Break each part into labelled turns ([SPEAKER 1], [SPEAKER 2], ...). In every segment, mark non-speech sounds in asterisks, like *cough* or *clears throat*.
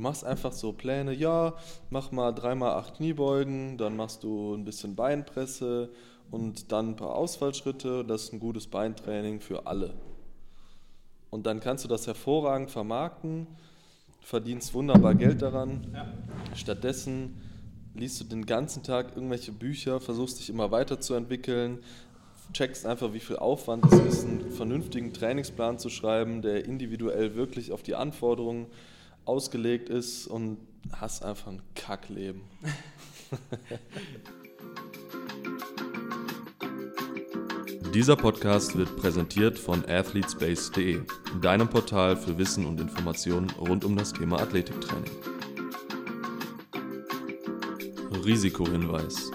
[SPEAKER 1] Du machst einfach so Pläne, ja, mach mal dreimal acht Kniebeugen, dann machst du ein bisschen Beinpresse und dann ein paar Ausfallschritte. Das ist ein gutes Beintraining für alle. Und dann kannst du das hervorragend vermarkten, verdienst wunderbar Geld daran. Ja. Stattdessen liest du den ganzen Tag irgendwelche Bücher, versuchst dich immer weiterzuentwickeln, checkst einfach, wie viel Aufwand es ist, einen vernünftigen Trainingsplan zu schreiben, der individuell wirklich auf die Anforderungen ausgelegt ist und hast einfach ein Kackleben. *laughs*
[SPEAKER 2] Dieser Podcast wird präsentiert von athletespace.de, deinem Portal für Wissen und Informationen rund um das Thema Athletiktraining. Risikohinweis.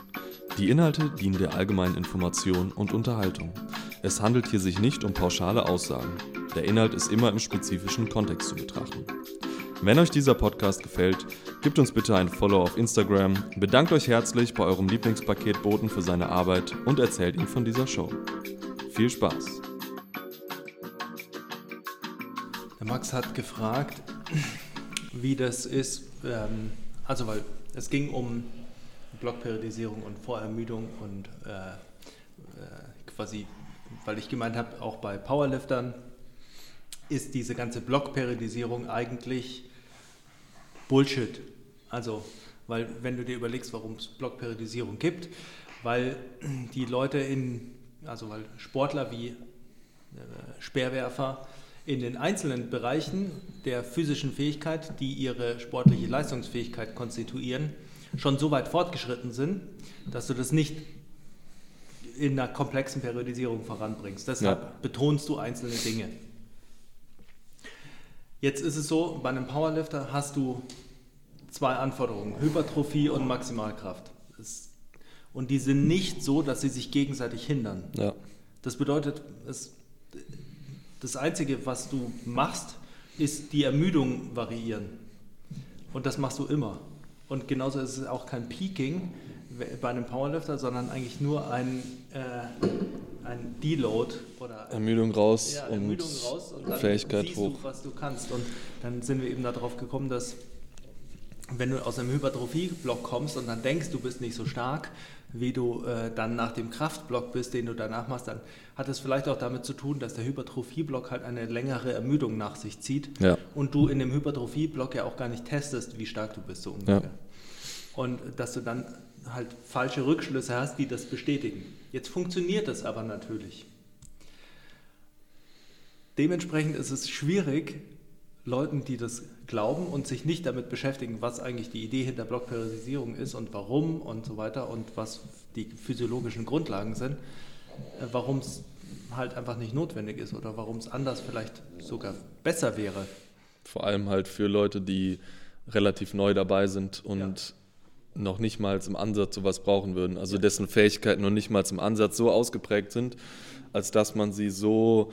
[SPEAKER 2] Die Inhalte dienen der allgemeinen Information und Unterhaltung. Es handelt hier sich nicht um pauschale Aussagen. Der Inhalt ist immer im spezifischen Kontext zu betrachten. Wenn euch dieser Podcast gefällt, gebt uns bitte ein Follow auf Instagram, bedankt euch herzlich bei eurem Lieblingspaketboten für seine Arbeit und erzählt ihm von dieser Show. Viel Spaß!
[SPEAKER 3] Der Max hat gefragt, wie das ist, ähm, also weil es ging um Blockperiodisierung und Vorermüdung und äh, äh, quasi, weil ich gemeint habe, auch bei Powerliftern ist diese ganze Blockperiodisierung eigentlich Bullshit. Also, weil wenn du dir überlegst, warum es Blockperiodisierung gibt, weil die Leute in, also weil Sportler wie äh, Speerwerfer in den einzelnen Bereichen der physischen Fähigkeit, die ihre sportliche Leistungsfähigkeit konstituieren, schon so weit fortgeschritten sind, dass du das nicht in einer komplexen Periodisierung voranbringst. Deshalb ja. betonst du einzelne Dinge. Jetzt ist es so, bei einem Powerlifter hast du zwei Anforderungen, Hypertrophie und Maximalkraft. Und die sind nicht so, dass sie sich gegenseitig hindern. Ja. Das bedeutet, es, das Einzige, was du machst, ist die Ermüdung variieren. Und das machst du immer. Und genauso ist es auch kein Peaking bei einem Powerlifter, sondern eigentlich nur ein, äh, ein Deload oder
[SPEAKER 1] Ermüdung raus,
[SPEAKER 3] ja, Ermüdung und, raus und
[SPEAKER 1] Fähigkeit hoch.
[SPEAKER 3] Du, was du kannst. Und dann sind wir eben darauf gekommen, dass wenn du aus einem Hypertrophie-Block kommst und dann denkst, du bist nicht so stark, wie du äh, dann nach dem Kraftblock bist, den du danach machst, dann hat es vielleicht auch damit zu tun, dass der Hypertrophie-Block halt eine längere Ermüdung nach sich zieht ja. und du in dem Hypertrophie-Block ja auch gar nicht testest, wie stark du bist, so ungefähr. Ja. Und dass du dann halt falsche Rückschlüsse hast, die das bestätigen. Jetzt funktioniert das aber natürlich. Dementsprechend ist es schwierig, Leuten, die das glauben und sich nicht damit beschäftigen, was eigentlich die Idee hinter Blockperiodisierung ist und warum und so weiter und was die physiologischen Grundlagen sind, äh, warum es halt einfach nicht notwendig ist oder warum es anders vielleicht sogar besser wäre.
[SPEAKER 1] Vor allem halt für Leute, die relativ neu dabei sind und ja. Noch nicht mal im Ansatz sowas brauchen würden. Also dessen Fähigkeiten noch nicht mal im Ansatz so ausgeprägt sind, als dass man sie so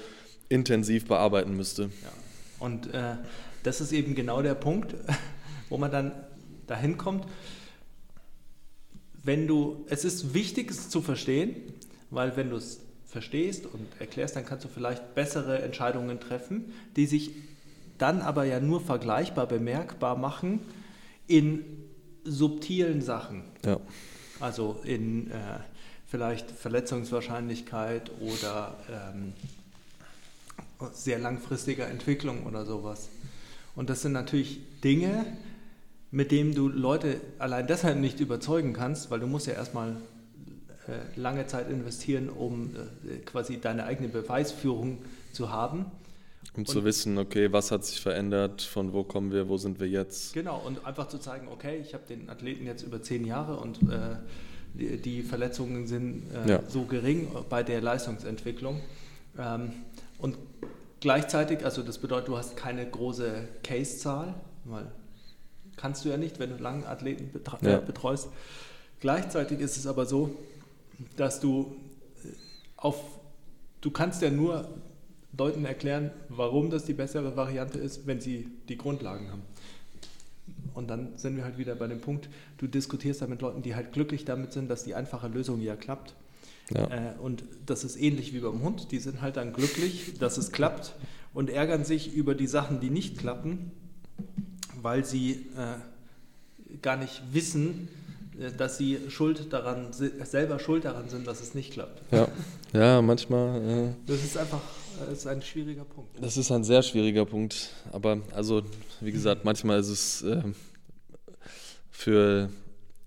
[SPEAKER 1] intensiv bearbeiten müsste.
[SPEAKER 3] Ja. Und äh, das ist eben genau der Punkt, *laughs* wo man dann dahin kommt. Wenn du, es ist wichtig, es zu verstehen, weil wenn du es verstehst und erklärst, dann kannst du vielleicht bessere Entscheidungen treffen, die sich dann aber ja nur vergleichbar bemerkbar machen in subtilen Sachen. Ja. Also in äh, vielleicht Verletzungswahrscheinlichkeit oder ähm, sehr langfristiger Entwicklung oder sowas. Und das sind natürlich Dinge, mit denen du Leute allein deshalb nicht überzeugen kannst, weil du musst ja erstmal äh, lange Zeit investieren, um äh, quasi deine eigene Beweisführung zu haben.
[SPEAKER 1] Um und zu wissen, okay, was hat sich verändert, von wo kommen wir, wo sind wir jetzt.
[SPEAKER 3] Genau, und einfach zu zeigen, okay, ich habe den Athleten jetzt über zehn Jahre und äh, die, die, Verletzungen sind äh, ja. so gering bei der Leistungsentwicklung. Ähm, und Gleichzeitig, also das bedeutet, du hast keine große Case-Zahl, weil kannst du ja nicht, wenn du lange Athleten ja. betreust. Gleichzeitig ist es aber so, dass du äh, auf, du kannst ja nur Leuten erklären, warum das die bessere Variante ist, wenn sie die Grundlagen haben. Und dann sind wir halt wieder bei dem Punkt, du diskutierst da mit Leuten, die halt glücklich damit sind, dass die einfache Lösung ja klappt. Ja. Äh, und das ist ähnlich wie beim Hund. Die sind halt dann glücklich, dass es klappt und ärgern sich über die Sachen, die nicht klappen, weil sie äh, gar nicht wissen, äh, dass sie schuld daran, selber schuld daran sind, dass es nicht klappt.
[SPEAKER 1] Ja, ja manchmal. Äh,
[SPEAKER 3] das ist einfach das ist ein schwieriger Punkt.
[SPEAKER 1] Das ist ein sehr schwieriger Punkt. Aber also, wie gesagt, manchmal ist es äh, für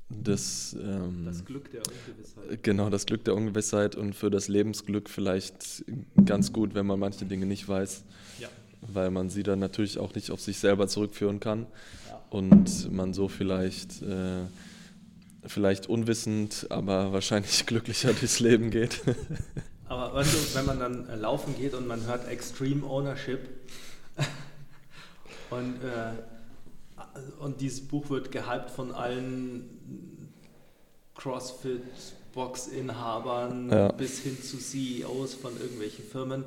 [SPEAKER 1] das, ähm,
[SPEAKER 3] das Glück der Ungewissheit.
[SPEAKER 1] Genau, das Glück der Ungewissheit und für das Lebensglück vielleicht ganz gut, wenn man manche Dinge nicht weiß. Ja. Weil man sie dann natürlich auch nicht auf sich selber zurückführen kann. Ja. Und man so vielleicht, äh, vielleicht unwissend, aber wahrscheinlich *laughs* glücklicher durchs Leben geht. *laughs*
[SPEAKER 3] Aber weißt du, wenn man dann äh, laufen geht und man hört Extreme Ownership *laughs* und, äh, und dieses Buch wird gehypt von allen CrossFit Box-Inhabern ja. bis hin zu CEOs von irgendwelchen Firmen.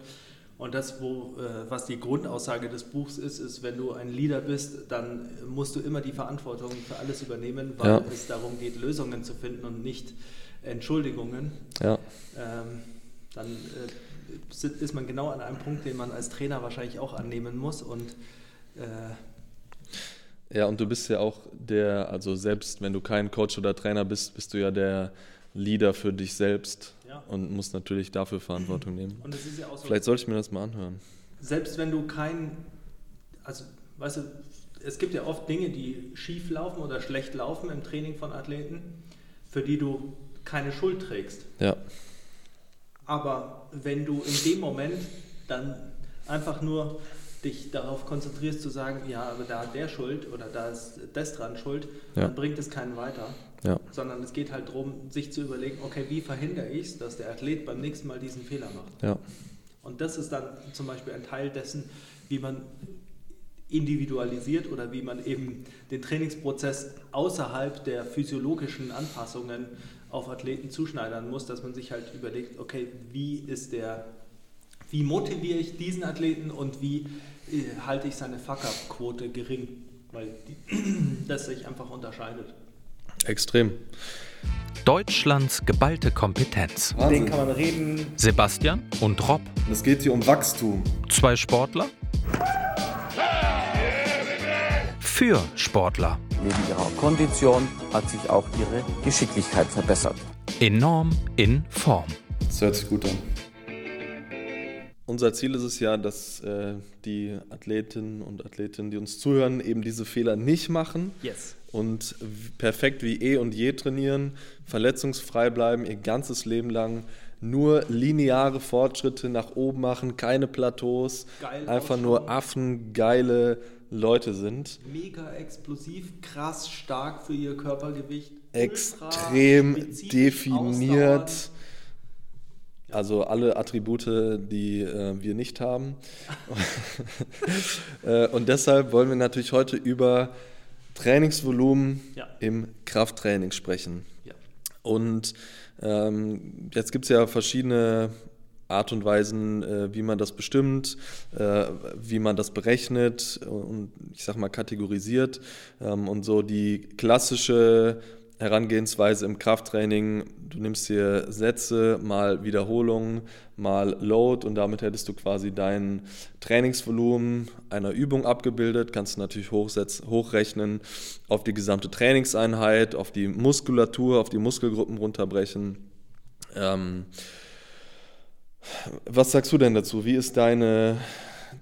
[SPEAKER 3] Und das, wo, äh, was die Grundaussage des Buchs ist, ist, wenn du ein Leader bist, dann musst du immer die Verantwortung für alles übernehmen, weil ja. es darum geht, Lösungen zu finden und nicht Entschuldigungen. Ja. Ähm, dann äh, ist man genau an einem Punkt, den man als Trainer wahrscheinlich auch annehmen muss und
[SPEAKER 1] äh ja, und du bist ja auch der, also selbst wenn du kein Coach oder Trainer bist, bist du ja der Leader für dich selbst ja. und musst natürlich dafür Verantwortung nehmen. Und ja so, Vielleicht sollte ich mir das mal anhören.
[SPEAKER 3] Selbst wenn du kein, also weißt du, es gibt ja oft Dinge, die schief laufen oder schlecht laufen im Training von Athleten, für die du keine Schuld trägst. Ja. Aber wenn du in dem Moment dann einfach nur dich darauf konzentrierst zu sagen, ja, aber da hat der Schuld oder da ist das dran Schuld, ja. dann bringt es keinen weiter. Ja. Sondern es geht halt darum, sich zu überlegen, okay, wie verhindere ich es, dass der Athlet beim nächsten Mal diesen Fehler macht. Ja. Und das ist dann zum Beispiel ein Teil dessen, wie man individualisiert oder wie man eben den Trainingsprozess außerhalb der physiologischen Anpassungen auf Athleten zuschneidern muss, dass man sich halt überlegt, okay, wie ist der, wie motiviere ich diesen Athleten und wie äh, halte ich seine Fuck-Up-Quote gering, weil die, *clears throat* das sich einfach unterscheidet.
[SPEAKER 1] Extrem.
[SPEAKER 4] Deutschlands geballte Kompetenz.
[SPEAKER 3] Wahnsinn. Den kann man reden.
[SPEAKER 4] Sebastian und Rob.
[SPEAKER 1] Es geht hier um Wachstum.
[SPEAKER 4] Zwei Sportler. Für Sportler.
[SPEAKER 5] Neben ihrer Kondition hat sich auch ihre Geschicklichkeit verbessert.
[SPEAKER 4] Enorm in Form.
[SPEAKER 1] Das hört sich gut an. Unser Ziel ist es ja, dass äh, die Athletinnen und Athletinnen, die uns zuhören, eben diese Fehler nicht machen yes. und perfekt wie eh und je trainieren, verletzungsfrei bleiben, ihr ganzes Leben lang nur lineare Fortschritte nach oben machen, keine Plateaus, Geil einfach nur affengeile Leute sind.
[SPEAKER 3] Mega explosiv, krass stark für ihr Körpergewicht.
[SPEAKER 1] Extrem definiert. Ausdauern. Also alle Attribute, die äh, wir nicht haben. *laughs* äh, und deshalb wollen wir natürlich heute über Trainingsvolumen ja. im Krafttraining sprechen. Ja. Und ähm, jetzt gibt es ja verschiedene Art und Weisen, äh, wie man das bestimmt, äh, wie man das berechnet und ich sag mal kategorisiert. Ähm, und so die klassische Herangehensweise im Krafttraining, du nimmst dir Sätze, mal Wiederholungen, mal Load und damit hättest du quasi dein Trainingsvolumen einer Übung abgebildet, kannst du natürlich hochrechnen auf die gesamte Trainingseinheit, auf die Muskulatur, auf die Muskelgruppen runterbrechen. Ähm, was sagst du denn dazu? Wie ist deine,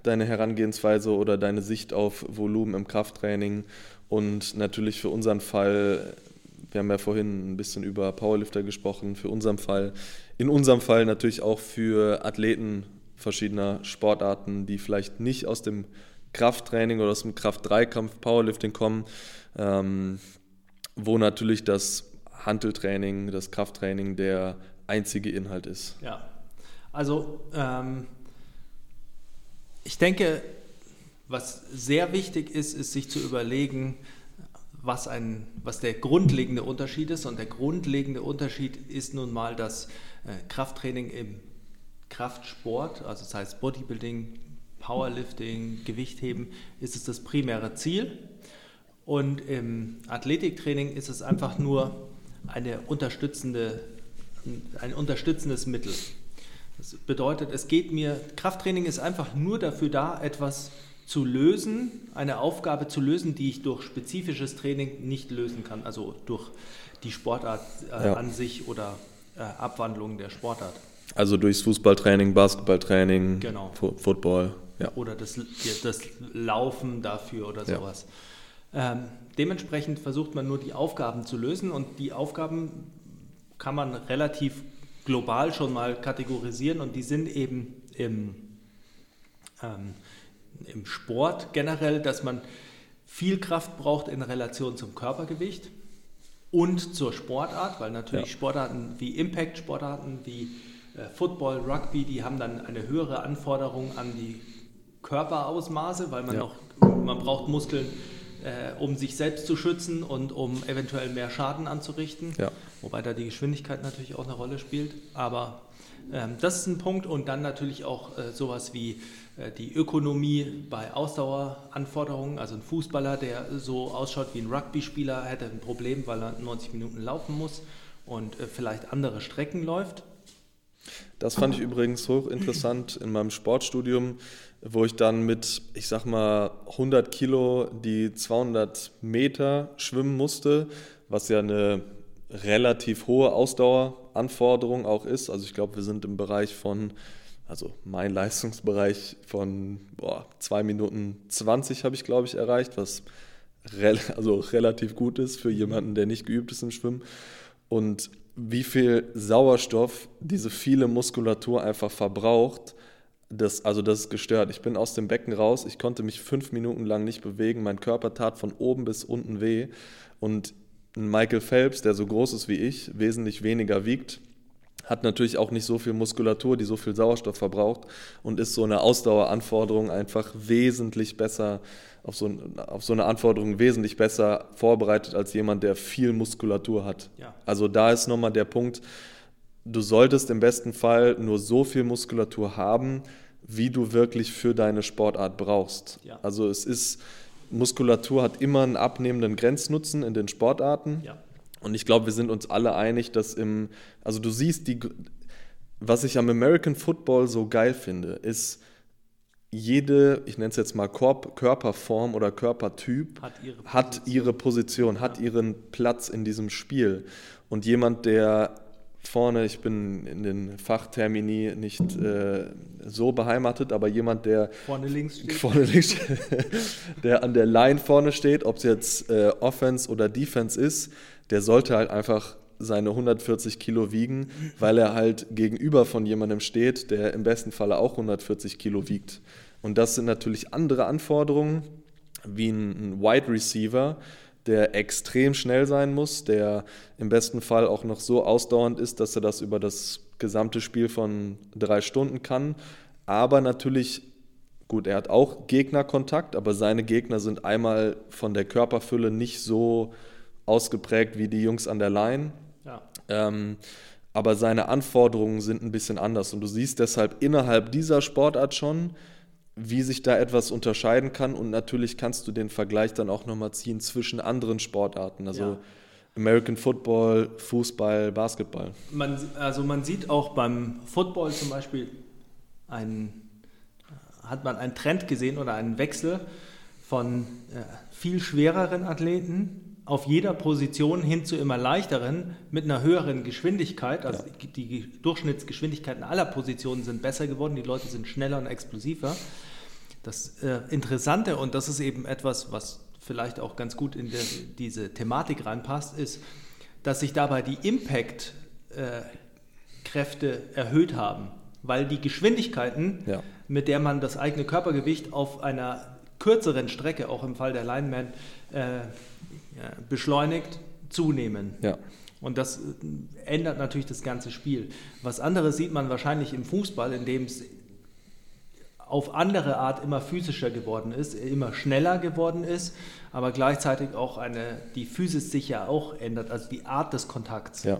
[SPEAKER 1] deine Herangehensweise oder deine Sicht auf Volumen im Krafttraining? Und natürlich für unseren Fall, wir haben ja vorhin ein bisschen über Powerlifter gesprochen, für unseren Fall, in unserem Fall natürlich auch für Athleten verschiedener Sportarten, die vielleicht nicht aus dem Krafttraining oder aus dem Kraft-3-Kampf Powerlifting kommen, ähm, wo natürlich das Hanteltraining, das Krafttraining der einzige Inhalt ist.
[SPEAKER 3] Ja, also ähm, ich denke, was sehr wichtig ist, ist sich zu überlegen, was, ein, was der grundlegende Unterschied ist. Und der grundlegende Unterschied ist nun mal, dass äh, Krafttraining im Kraftsport, also das heißt Bodybuilding, Powerlifting, Gewichtheben, ist es das primäre Ziel. Und im Athletiktraining ist es einfach nur eine unterstützende, ein unterstützendes Mittel. Das bedeutet, es geht mir, Krafttraining ist einfach nur dafür da, etwas zu lösen, eine Aufgabe zu lösen, die ich durch spezifisches Training nicht lösen kann, also durch die Sportart äh,
[SPEAKER 1] Ja.
[SPEAKER 3] an sich oder äh, Abwandlung der Sportart
[SPEAKER 1] Also durchs Fußballtraining, Basketballtraining,
[SPEAKER 3] Genau.
[SPEAKER 1] Fu- Football. Ja.
[SPEAKER 3] oder das, das Laufen dafür oder
[SPEAKER 1] Ja.
[SPEAKER 3] sowas. Ähm, dementsprechend versucht man nur die Aufgaben zu lösen und die Aufgaben kann man relativ global schon mal kategorisieren und die sind eben im, ähm, im Sport generell, dass man viel Kraft braucht in Relation zum Körpergewicht und zur Sportart, weil natürlich
[SPEAKER 1] Ja.
[SPEAKER 3] Sportarten wie Impact-Sportarten wie äh, Football, Rugby, die haben dann eine höhere Anforderung an die Körperausmaße, weil man
[SPEAKER 1] Ja.
[SPEAKER 3] noch, man braucht Muskeln, äh, um sich selbst zu schützen und um eventuell mehr Schaden anzurichten.
[SPEAKER 1] Ja.
[SPEAKER 3] Wobei da die Geschwindigkeit natürlich auch eine Rolle spielt. Aber ähm, das ist ein Punkt und dann natürlich auch äh, sowas wie äh, die Ökonomie bei Ausdaueranforderungen. Also ein Fußballer, der so ausschaut wie ein Rugby-Spieler, hätte ein Problem, weil er 90 Minuten laufen muss und äh, vielleicht andere Strecken läuft.
[SPEAKER 1] Das fand ich übrigens hochinteressant in meinem Sportstudium, wo ich dann mit, ich sag mal, 100 Kilo die 200 Meter schwimmen musste, was ja eine relativ hohe Ausdaueranforderung auch ist. Also ich glaube, wir sind im Bereich von, also mein *laughs* Leistungsbereich von boah, 2 Minuten 20 habe ich, glaube ich, erreicht, was rel *laughs* also relativ gut ist für jemanden, der nicht geübt ist im Schwimmen. Und wie viel Sauerstoff diese viele Muskulatur einfach verbraucht, das, also das ist gestört. Ich bin aus dem Becken raus, ich konnte mich fünf Minuten lang nicht bewegen, mein Körper tat von oben bis unten weh. Und Michael Phelps, der so groß ist wie ich, wesentlich weniger wiegt, hat natürlich auch nicht so viel Muskulatur, die so viel Sauerstoff verbraucht und ist so eine Ausdaueranforderung einfach wesentlich besser, auf so, auf so eine Anforderung wesentlich besser vorbereitet als jemand, der viel Muskulatur hat.
[SPEAKER 3] Ja.
[SPEAKER 1] Also da ist nochmal der Punkt, du solltest im besten Fall nur so viel Muskulatur haben, wie du wirklich für deine Sportart brauchst.
[SPEAKER 3] Ja.
[SPEAKER 1] Also es ist, Muskulatur hat immer einen abnehmenden Grenznutzen in den Sportarten.
[SPEAKER 3] Ja.
[SPEAKER 1] Und ich glaube, wir sind uns alle einig, dass im, also du siehst die, was ich am American Football so geil finde, ist jede, ich nenne es jetzt mal Korp Körperform oder Körpertyp,
[SPEAKER 3] Hat ihre
[SPEAKER 1] hat ihre Position, hat ihren Platz in diesem Spiel. Und jemand, der vorne, ich bin in den Fachtermini nicht äh, so beheimatet, aber jemand, der
[SPEAKER 3] Vorne links steht. *laughs*
[SPEAKER 1] vorne links, der an der Line vorne steht, ob es jetzt äh, Offense oder Defense ist, der sollte halt einfach seine 140 Kilo wiegen, weil er halt gegenüber von jemandem steht, der im besten Falle auch 140 Kilo wiegt. Und das sind natürlich andere Anforderungen, wie ein, ein Wide Receiver, der extrem schnell sein muss, der im besten Fall auch noch so ausdauernd ist, dass er das über das gesamte Spiel von drei Stunden kann. Aber natürlich, gut, er hat auch Gegnerkontakt, aber seine Gegner sind einmal von der Körperfülle nicht so ausgeprägt wie die Jungs an der Line.
[SPEAKER 3] Ja.
[SPEAKER 1] Ähm, aber seine Anforderungen sind ein bisschen anders. Und du siehst deshalb innerhalb dieser Sportart schon, wie sich da etwas unterscheiden kann. Und natürlich kannst du den Vergleich dann auch nochmal ziehen zwischen anderen Sportarten. Also
[SPEAKER 3] Ja.
[SPEAKER 1] American Football, Fußball, Basketball.
[SPEAKER 3] Man, also man sieht auch beim Football zum Beispiel einen, hat man einen Trend gesehen oder einen Wechsel von äh, viel schwereren Athleten auf jeder Position hin zu immer leichteren mit einer höheren Geschwindigkeit. Also die Ge- Durchschnittsgeschwindigkeiten aller Positionen sind besser geworden, die Leute sind schneller und explosiver. Das äh, Interessante, und das ist eben etwas, was vielleicht auch ganz gut in der, diese Thematik reinpasst, ist, dass sich dabei die Impact-Kräfte erhöht haben, weil die Geschwindigkeiten,
[SPEAKER 1] Ja.
[SPEAKER 3] mit der man das eigene Körpergewicht auf einer kürzeren Strecke, auch im Fall der Lineman, äh, beschleunigt, zunehmen.
[SPEAKER 1] Ja.
[SPEAKER 3] Und das äh, ändert natürlich das ganze Spiel. Was anderes sieht man wahrscheinlich im Fußball, in dem es auf andere Art immer physischer geworden ist, immer schneller geworden ist, aber gleichzeitig auch eine, die Physis sich ja auch ändert, also die Art des Kontakts.
[SPEAKER 1] Ja.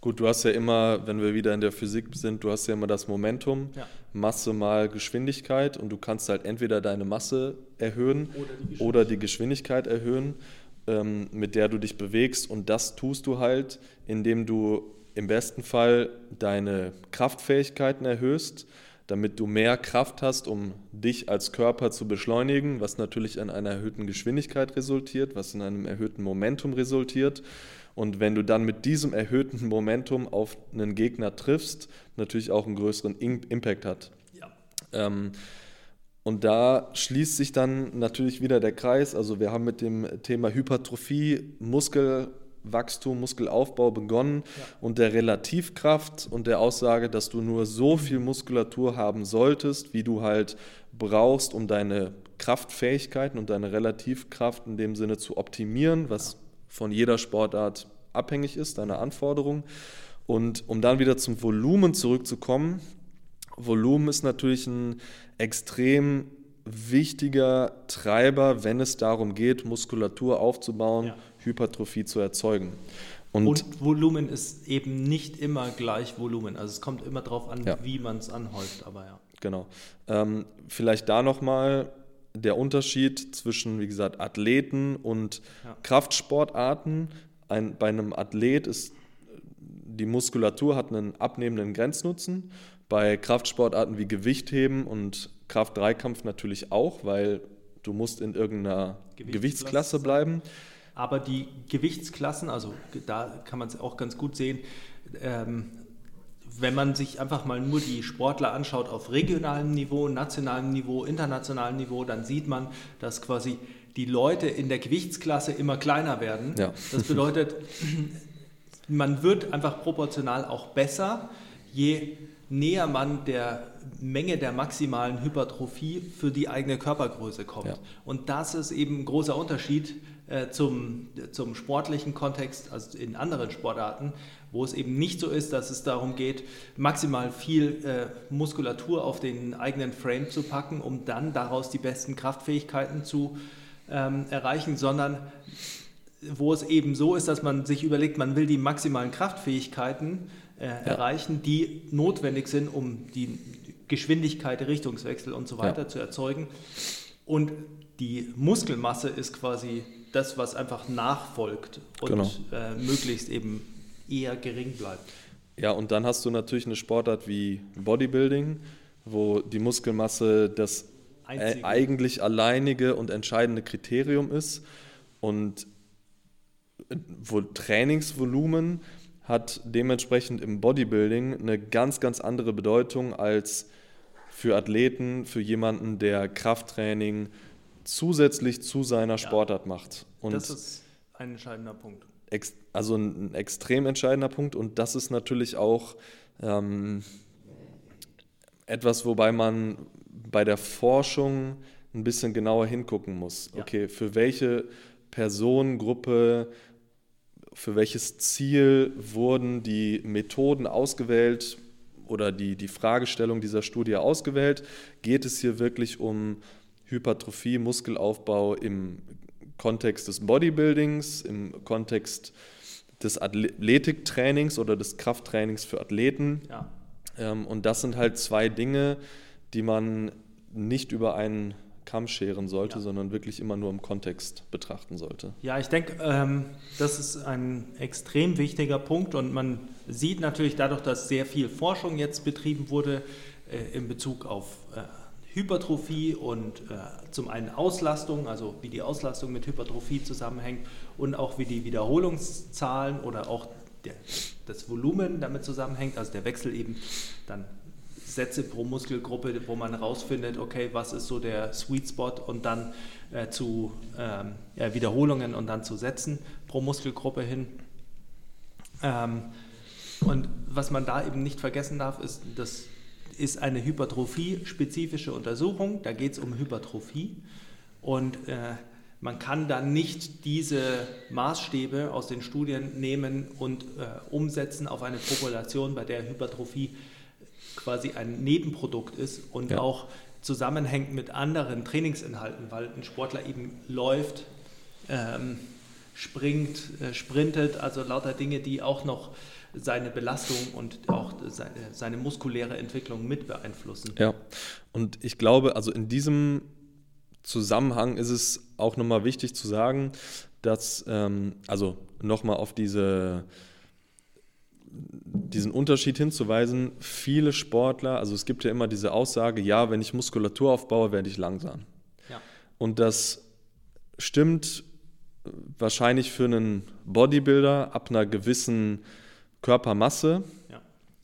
[SPEAKER 1] Gut, du hast ja immer, wenn wir wieder in der Physik sind, du hast ja immer das Momentum,
[SPEAKER 3] Ja.
[SPEAKER 1] Masse mal Geschwindigkeit und du kannst halt entweder deine Masse erhöhen
[SPEAKER 3] Oder die Geschwindigkeit.
[SPEAKER 1] oder die Geschwindigkeit erhöhen, ähm, mit der du dich bewegst und das tust du halt, indem du im besten Fall deine Kraftfähigkeiten erhöhst, damit du mehr Kraft hast, um dich als Körper zu beschleunigen, was natürlich in einer erhöhten Geschwindigkeit resultiert, was in einem erhöhten Momentum resultiert. Und wenn du dann mit diesem erhöhten Momentum auf einen Gegner triffst, natürlich auch einen größeren Impact hat. Ja. Ähm, und da schließt sich dann natürlich wieder der Kreis. Also wir haben mit dem Thema Hypertrophie, Muskelwachstum, Muskelaufbau begonnen ja. und der Relativkraft und der Aussage, dass du nur so viel Muskulatur haben solltest, wie du halt brauchst, um deine Kraftfähigkeiten und deine Relativkraft in dem Sinne zu optimieren, was von jeder Sportart abhängig ist, deine Anforderungen. Und um dann wieder zum Volumen zurückzukommen, Volumen ist natürlich ein extrem wichtiger Treiber, wenn es darum geht, Muskulatur aufzubauen, ja. Hypertrophie zu erzeugen.
[SPEAKER 3] Und, und, Volumen ist eben nicht immer gleich Volumen. Also es kommt immer darauf an, ja. wie man es anhäuft, aber ja.
[SPEAKER 1] Genau. Ähm, vielleicht da nochmal der Unterschied zwischen, wie gesagt, Athleten und ja. Kraftsportarten. Ein, bei einem Athlet ist die Muskulatur hat einen abnehmenden Grenznutzen bei Kraftsportarten wie Gewichtheben und Kraft-Dreikampf natürlich auch, weil du musst in irgendeiner Gewichtsklasse, Gewichtsklasse bleiben.
[SPEAKER 3] Aber die Gewichtsklassen, also da kann man es auch ganz gut sehen, ähm, wenn man sich einfach mal nur die Sportler anschaut auf regionalem Niveau, nationalem Niveau, internationalem Niveau, dann sieht man, dass quasi die Leute in der Gewichtsklasse immer kleiner werden. Ja. Das bedeutet, man wird einfach proportional auch besser, je näher man der Menge der maximalen Hypertrophie für die eigene Körpergröße kommt. Ja. Und das ist eben ein großer Unterschied zum, zum sportlichen Kontext, also in anderen Sportarten, wo es eben nicht so ist, dass es darum geht, maximal viel äh, Muskulatur auf den eigenen Frame zu packen, um dann daraus die besten Kraftfähigkeiten zu ähm, erreichen, sondern wo es eben so ist, dass man sich überlegt, man will die maximalen Kraftfähigkeiten äh, ja. erreichen, die notwendig sind, um die Geschwindigkeit, Richtungswechsel und so weiter ja. zu erzeugen. Und die Muskelmasse ist quasi das, was einfach nachfolgt und genau. äh, möglichst eben eher gering bleibt.
[SPEAKER 1] Ja, und dann hast du natürlich eine Sportart wie Bodybuilding, wo die Muskelmasse das Einzige. eigentlich alleinige und entscheidende Kriterium ist und wo Trainingsvolumen hat dementsprechend im Bodybuilding eine ganz, ganz andere Bedeutung als für Athleten, für jemanden, der Krafttraining zusätzlich zu seiner Sportart macht.
[SPEAKER 3] Und das ist ein entscheidender Punkt.
[SPEAKER 1] also ein, extrem entscheidender Punkt und das ist natürlich auch ähm, etwas, wobei man bei der Forschung ein bisschen genauer hingucken muss. Ja. Okay, für welche Personengruppe für welches Ziel wurden die Methoden ausgewählt oder die, die Fragestellung dieser Studie ausgewählt? Geht es hier wirklich um Hypertrophie, Muskelaufbau im Kontext des Bodybuildings, im Kontext des Athletiktrainings oder des Krafttrainings für Athleten? Ja. Ähm, und das sind halt zwei Dinge, die man nicht über einen Kamm scheren sollte, ja. sondern wirklich immer nur im Kontext betrachten sollte.
[SPEAKER 3] Ja, ich denke, ähm, das ist ein extrem wichtiger Punkt und man sieht natürlich dadurch, dass sehr viel Forschung jetzt betrieben wurde äh, in Bezug auf äh, Hypertrophie und äh, zum einen Auslastung, also wie die Auslastung mit Hypertrophie zusammenhängt und auch wie die Wiederholungszahlen oder auch der, das Volumen damit zusammenhängt, also der Wechsel eben dann Sätze pro Muskelgruppe, wo man herausfindet, okay, was ist so der Sweet Spot und dann äh, zu ähm, ja, Wiederholungen und dann zu Sätzen pro Muskelgruppe hin. Ähm, und was man da eben nicht vergessen darf, ist, das ist eine Hypertrophie-spezifische Untersuchung. Da geht es um Hypertrophie. Und äh, man kann dann nicht diese Maßstäbe aus den Studien nehmen und äh, umsetzen auf eine Population, bei der Hypertrophie quasi ein Nebenprodukt ist und ja. auch zusammenhängt mit anderen Trainingsinhalten, weil ein Sportler eben läuft, ähm, springt, äh, sprintet, also lauter Dinge, die auch noch seine Belastung und auch seine, seine, muskuläre Entwicklung mit beeinflussen.
[SPEAKER 1] Ja, und ich glaube, also in diesem Zusammenhang ist es auch nochmal wichtig zu sagen, dass, ähm, also nochmal auf diese diesen Unterschied hinzuweisen, viele Sportler, also es gibt ja immer diese Aussage, ja, wenn ich Muskulatur aufbaue, werde ich langsam.
[SPEAKER 3] Ja.
[SPEAKER 1] Und das stimmt wahrscheinlich für einen Bodybuilder ab einer gewissen Körpermasse.
[SPEAKER 3] Ja.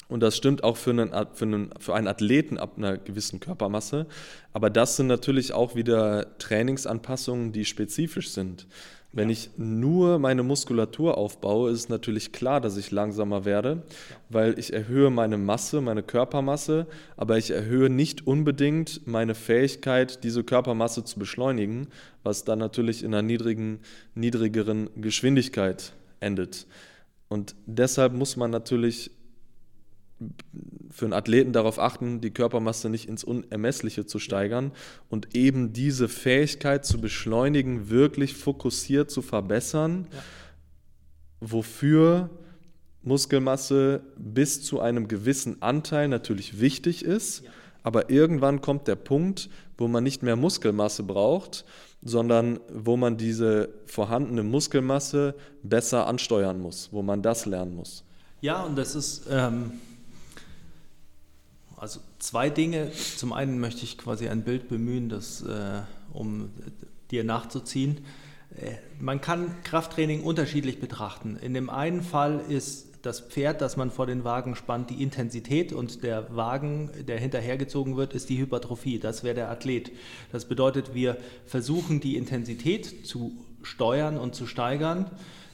[SPEAKER 1] Und das stimmt auch für einen, für, einen, für einen Athleten ab einer gewissen Körpermasse. Aber das sind natürlich auch wieder Trainingsanpassungen, die spezifisch sind. Wenn ich nur meine Muskulatur aufbaue, ist natürlich klar, dass ich langsamer werde, weil ich erhöhe meine Masse, meine Körpermasse, aber ich erhöhe nicht unbedingt meine Fähigkeit, diese Körpermasse zu beschleunigen, was dann natürlich in einer niedrigen, niedrigeren Geschwindigkeit endet. Und deshalb muss man natürlich für einen Athleten darauf achten, die Körpermasse nicht ins Unermessliche zu steigern und eben diese Fähigkeit zu beschleunigen, wirklich fokussiert zu verbessern,
[SPEAKER 3] Ja.
[SPEAKER 1] wofür Muskelmasse bis zu einem gewissen Anteil natürlich wichtig ist,
[SPEAKER 3] Ja.
[SPEAKER 1] aber irgendwann kommt der Punkt, wo man nicht mehr Muskelmasse braucht, sondern wo man diese vorhandene Muskelmasse besser ansteuern muss, wo man das lernen muss.
[SPEAKER 3] Ja, und das ist ähm, also zwei Dinge. Zum einen möchte ich quasi ein Bild bemühen, das, äh, um dir nachzuziehen. Äh, man kann Krafttraining unterschiedlich betrachten. In dem einen Fall ist das Pferd, das man vor den Wagen spannt, die Intensität und der Wagen, der hinterhergezogen wird, ist die Hypertrophie. Das wäre der Athlet. Das bedeutet, wir versuchen die Intensität zu steuern und zu steigern,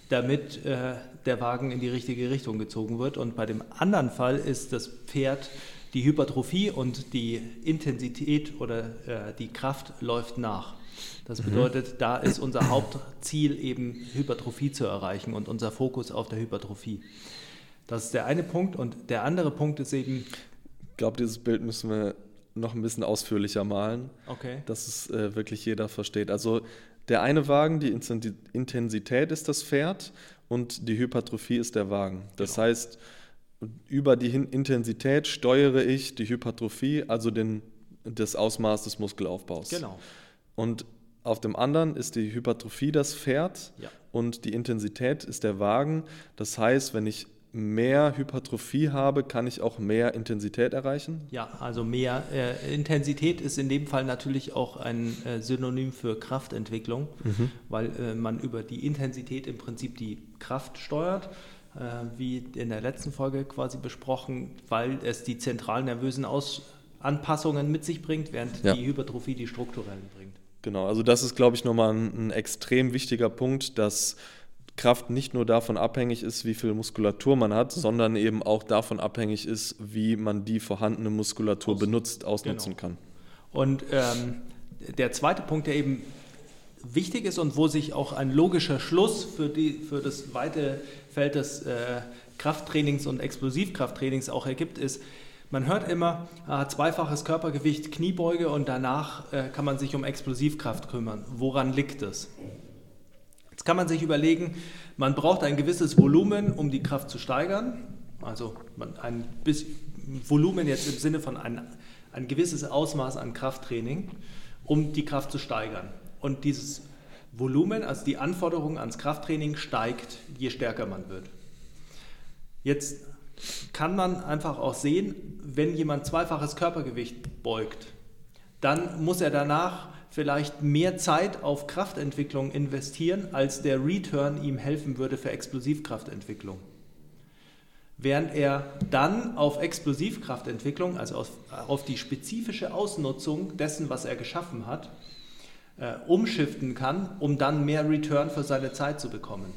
[SPEAKER 3] damit äh, der Wagen in die richtige Richtung gezogen wird. Und bei dem anderen Fall ist das Pferd die Hypertrophie und die Intensität oder äh, die Kraft läuft nach. Das bedeutet, da ist unser Hauptziel eben Hypertrophie zu erreichen und unser Fokus auf der Hypertrophie. Das ist der eine Punkt. Und der andere Punkt ist eben,
[SPEAKER 1] Ich glaube, dieses Bild müssen wir noch ein bisschen ausführlicher malen,
[SPEAKER 3] okay,
[SPEAKER 1] dass es äh, wirklich jeder versteht. Also der eine Wagen, die Inten- Intensität ist das Pferd und die Hypertrophie ist der Wagen. Das
[SPEAKER 3] Genau.
[SPEAKER 1] heißt, über die Intensität steuere ich die Hypertrophie, also den, das Ausmaß des Muskelaufbaus.
[SPEAKER 3] genau.
[SPEAKER 1] Und auf dem anderen ist die Hypertrophie das Pferd
[SPEAKER 3] Ja.
[SPEAKER 1] und die Intensität ist der Wagen. Das heißt, wenn ich mehr Hypertrophie habe, kann ich auch mehr Intensität erreichen.
[SPEAKER 3] Ja, also mehr äh, Intensität ist in dem Fall natürlich auch ein äh, Synonym für Kraftentwicklung, weil äh, man über die Intensität im Prinzip die Kraft steuert, äh, wie in der letzten Folge quasi besprochen, weil es die zentralnervösen Aus Anpassungen mit sich bringt, während
[SPEAKER 1] Ja.
[SPEAKER 3] die Hypertrophie die strukturellen bringt.
[SPEAKER 1] Genau, also das ist, glaube ich, nochmal ein, ein extrem wichtiger Punkt, dass Kraft nicht nur davon abhängig ist, wie viel Muskulatur man hat, sondern eben auch davon abhängig ist, wie man die vorhandene Muskulatur
[SPEAKER 3] Aus-
[SPEAKER 1] benutzt, ausnutzen
[SPEAKER 3] genau.
[SPEAKER 1] kann.
[SPEAKER 3] Und ähm, der zweite Punkt, der eben wichtig ist und wo sich auch ein logischer Schluss für, die, für das weite Feld des äh, Krafttrainings und Explosivkrafttrainings auch ergibt, ist, man hört immer, ah, zweifaches Körpergewicht, Kniebeuge und danach äh, kann man sich um Explosivkraft kümmern. Woran liegt es? Jetzt kann man sich überlegen, man braucht ein gewisses Volumen, um die Kraft zu steigern. Also ein Volumen jetzt im Sinne von ein, ein gewisses Ausmaß an Krafttraining, um die Kraft zu steigern. Und dieses Volumen, also die Anforderung ans Krafttraining steigt, je stärker man wird. Jetzt kann man einfach auch sehen, wenn jemand zweifaches Körpergewicht beugt, dann muss er danach vielleicht mehr Zeit auf Kraftentwicklung investieren, als der Return ihm helfen würde für Explosivkraftentwicklung. Während er dann auf Explosivkraftentwicklung, also auf, auf die spezifische Ausnutzung dessen, was er geschaffen hat, äh, umschiften kann, um dann mehr Return für seine Zeit zu bekommen.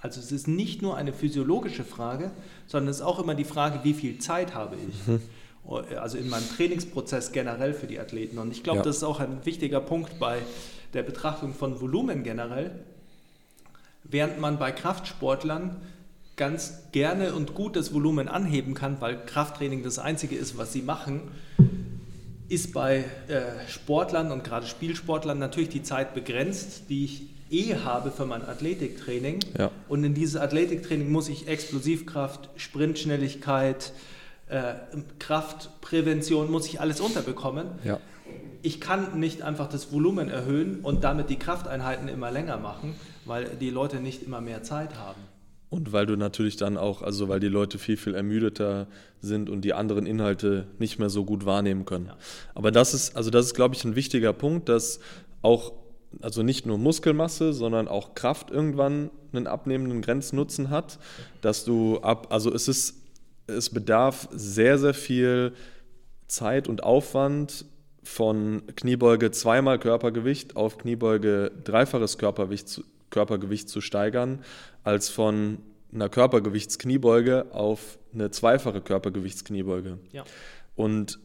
[SPEAKER 3] Also es ist nicht nur eine physiologische Frage, sondern es ist auch immer die Frage, wie viel Zeit habe ich. Also in meinem Trainingsprozess generell für die Athleten. Und ich glaube,
[SPEAKER 1] Ja.
[SPEAKER 3] das ist auch ein wichtiger Punkt bei der Betrachtung von Volumen generell. Während man bei Kraftsportlern ganz gerne und gut das Volumen anheben kann, weil Krafttraining das Einzige ist, was sie machen, ist bei äh, Sportlern und gerade Spielsportlern natürlich die Zeit begrenzt, die ich eh habe für mein Athletiktraining.
[SPEAKER 1] Ja.
[SPEAKER 3] Und in dieses Athletiktraining muss ich Explosivkraft, Sprintschnelligkeit, äh, Kraftprävention, muss ich alles unterbekommen.
[SPEAKER 1] Ja.
[SPEAKER 3] Ich kann nicht einfach das Volumen erhöhen und damit die Krafteinheiten immer länger machen, weil die Leute nicht immer mehr Zeit haben.
[SPEAKER 1] Und weil du natürlich dann auch, also weil die Leute viel, viel ermüdeter sind und die anderen Inhalte nicht mehr so gut wahrnehmen können. Ja. Aber das ist, also das ist, glaube ich, ein wichtiger Punkt, dass auch, also nicht nur Muskelmasse, sondern auch Kraft irgendwann einen abnehmenden Grenznutzen hat, dass du ab, also es ist, es bedarf sehr, sehr viel Zeit und Aufwand von Kniebeuge zweimal Körpergewicht auf Kniebeuge dreifaches Körpergewicht zu, Körpergewicht zu steigern, als von einer Körpergewichtskniebeuge auf eine zweifache Körpergewichtskniebeuge. Ja. Und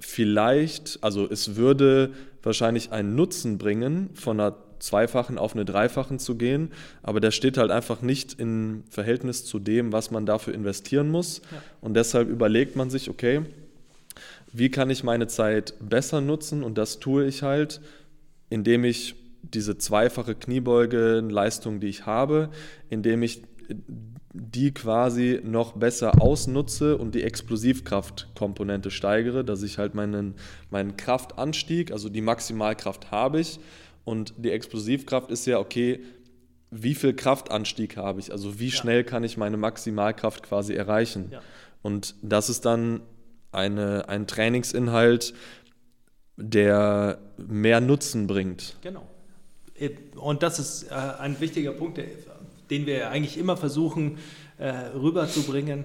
[SPEAKER 1] vielleicht, also es würde wahrscheinlich einen Nutzen bringen, von einer zweifachen auf eine dreifachen zu gehen, aber der steht halt einfach nicht im Verhältnis zu dem, was man dafür investieren muss. Ja. Und deshalb überlegt man sich, okay, wie kann ich meine Zeit besser nutzen? Und das tue ich halt, indem ich diese zweifache Kniebeuge-Leistung, die ich habe, indem ich die quasi noch besser ausnutze und die Explosivkraftkomponente steigere, dass ich halt meinen, meinen Kraftanstieg, also die Maximalkraft habe ich und die Explosivkraft ist ja, okay, wie viel Kraftanstieg habe ich, also wie ja. schnell kann ich meine Maximalkraft quasi erreichen. Ja. Und das ist dann eine, ein Trainingsinhalt, der mehr Nutzen bringt.
[SPEAKER 3] Genau. Und das ist äh, ein wichtiger Punkt, den wir eigentlich immer versuchen äh, rüberzubringen.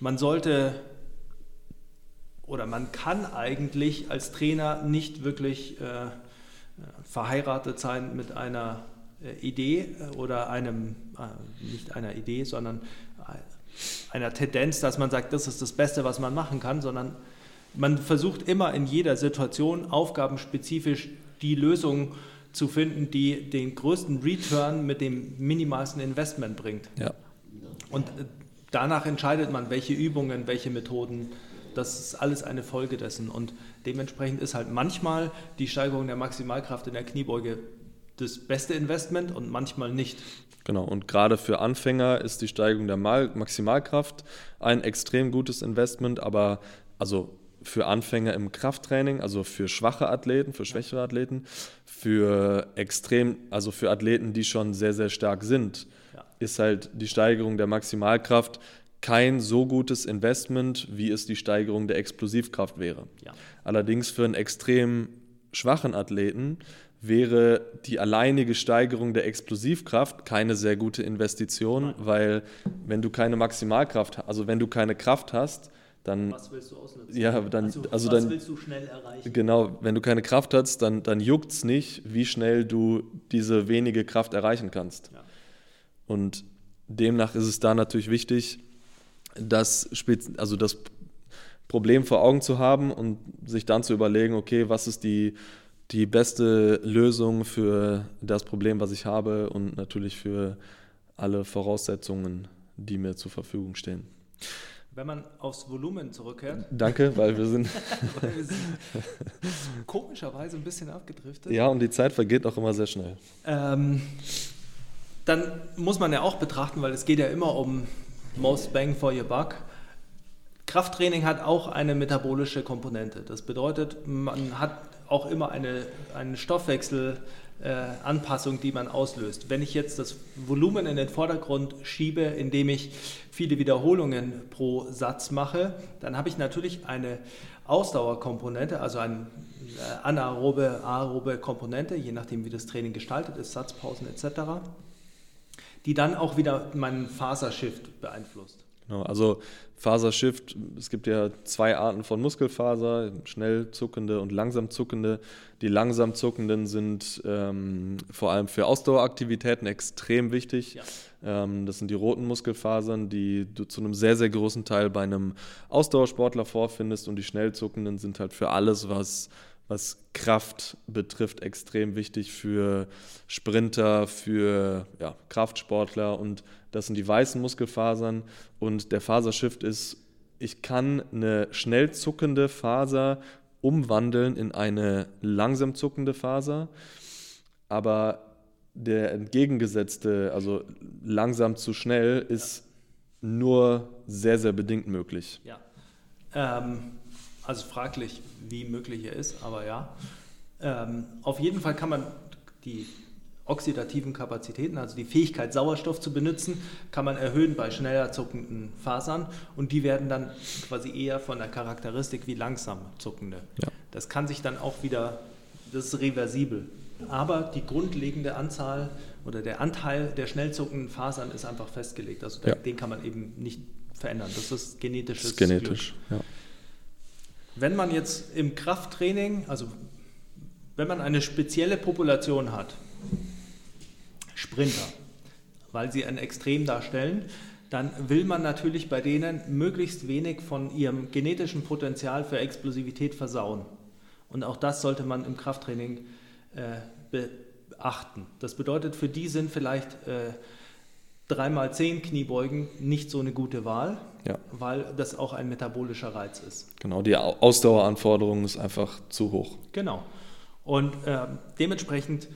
[SPEAKER 3] Man sollte oder man kann eigentlich als Trainer nicht wirklich äh, verheiratet sein mit einer Idee oder einem, nicht einer Idee, sondern einer Tendenz, dass man sagt, das ist das Beste, was man machen kann, sondern man versucht immer in jeder Situation aufgabenspezifisch die Lösung zu zu finden, die den größten Return mit dem minimalsten Investment bringt. Ja. Und äh, danach entscheidet man, welche Übungen, welche Methoden. Das ist alles eine Folge dessen. Und dementsprechend ist halt manchmal die Steigerung der Maximalkraft in der Kniebeuge das beste Investment und manchmal nicht.
[SPEAKER 1] Genau, und gerade für Anfänger ist die Steigerung der Maximalkraft ein extrem gutes Investment, aber also für Anfänger im Krafttraining, also für schwache Athleten, für schwächere Athleten, für extrem, also für Athleten, die schon sehr, sehr stark sind, ja. ist halt die Steigerung der Maximalkraft kein so gutes Investment, wie es die Steigerung der Explosivkraft wäre. Ja. Allerdings für einen extrem schwachen Athleten wäre die alleinige Steigerung der Explosivkraft keine sehr gute Investition, Nein. weil wenn du keine Maximalkraft, also wenn du keine Kraft hast, dann. Was willst du ausnutzen? Ja, dann. Also, also was dann, willst du schnell erreichen? Genau, wenn du keine Kraft hast, dann, dann juckt es nicht, wie schnell du diese wenige Kraft erreichen kannst. Ja. Und demnach ist es da natürlich wichtig, das, also das Problem vor Augen zu haben und sich dann zu überlegen, okay, was ist die, die beste Lösung für das Problem, was ich habe und natürlich für alle Voraussetzungen, die mir zur Verfügung stehen.
[SPEAKER 3] Wenn man aufs Volumen zurückkehrt.
[SPEAKER 1] Danke, weil wir sind, *laughs* weil wir sind
[SPEAKER 3] komischerweise ein bisschen abgedriftet.
[SPEAKER 1] Ja, und die Zeit vergeht auch immer sehr schnell.
[SPEAKER 3] Ähm, dann muss man ja auch betrachten, weil es geht ja immer um Most Bang for your Buck. Krafttraining hat auch eine metabolische Komponente. Das bedeutet, man hat auch immer eine, einen Stoffwechsel, äh, Anpassung, die man auslöst. Wenn ich jetzt das Volumen in den Vordergrund schiebe, indem ich viele Wiederholungen pro Satz mache, dann habe ich natürlich eine Ausdauerkomponente, also eine äh, anaerobe, aerobe Komponente, je nachdem wie das Training gestaltet ist, Satzpausen etc., die dann auch wieder meinen Fasershift beeinflusst.
[SPEAKER 1] Genau, also Fasershift, es gibt ja zwei Arten von Muskelfaser, schnell zuckende und langsam zuckende. Die langsam zuckenden sind ähm, vor allem für Ausdaueraktivitäten extrem wichtig. Ja. Ähm, das sind die roten Muskelfasern, die du zu einem sehr, sehr großen Teil bei einem Ausdauersportler vorfindest. Und die schnell zuckenden sind halt für alles, was was Kraft betrifft, extrem wichtig für Sprinter, für ja, Kraftsportler und das sind die weißen Muskelfasern und der Fasershift ist, ich kann eine schnell zuckende Faser umwandeln in eine langsam zuckende Faser, aber der entgegengesetzte, also langsam zu schnell, ist ja. nur sehr, sehr bedingt möglich.
[SPEAKER 3] Ja. Ähm, also fraglich, wie möglich er ist, aber ja. Ähm, auf jeden Fall kann man die oxidativen Kapazitäten, also die Fähigkeit, Sauerstoff zu benutzen, kann man erhöhen bei schneller zuckenden Fasern und die werden dann quasi eher von der Charakteristik wie langsam zuckende.
[SPEAKER 2] Ja.
[SPEAKER 3] Das kann sich dann auch wieder, das ist reversibel. Aber die grundlegende Anzahl oder der Anteil der schnell zuckenden Fasern ist einfach festgelegt. Also
[SPEAKER 2] Ja.
[SPEAKER 3] den kann man eben nicht verändern. Das ist genetisches
[SPEAKER 2] Das ist genetisch. Ja.
[SPEAKER 3] wenn man jetzt im Krafttraining, also wenn man eine spezielle Population hat, Sprinter, weil sie ein Extrem darstellen, dann will man natürlich bei denen möglichst wenig von ihrem genetischen Potenzial für Explosivität versauen. Und auch das sollte man im Krafttraining äh, beachten. Das bedeutet, für die sind vielleicht äh, 3x10 Kniebeugen nicht so eine gute Wahl,
[SPEAKER 2] Ja.
[SPEAKER 3] weil das auch ein metabolischer Reiz ist.
[SPEAKER 2] Genau, die Au- Ausdaueranforderung ist einfach zu hoch.
[SPEAKER 3] Genau. Und ähm, dementsprechend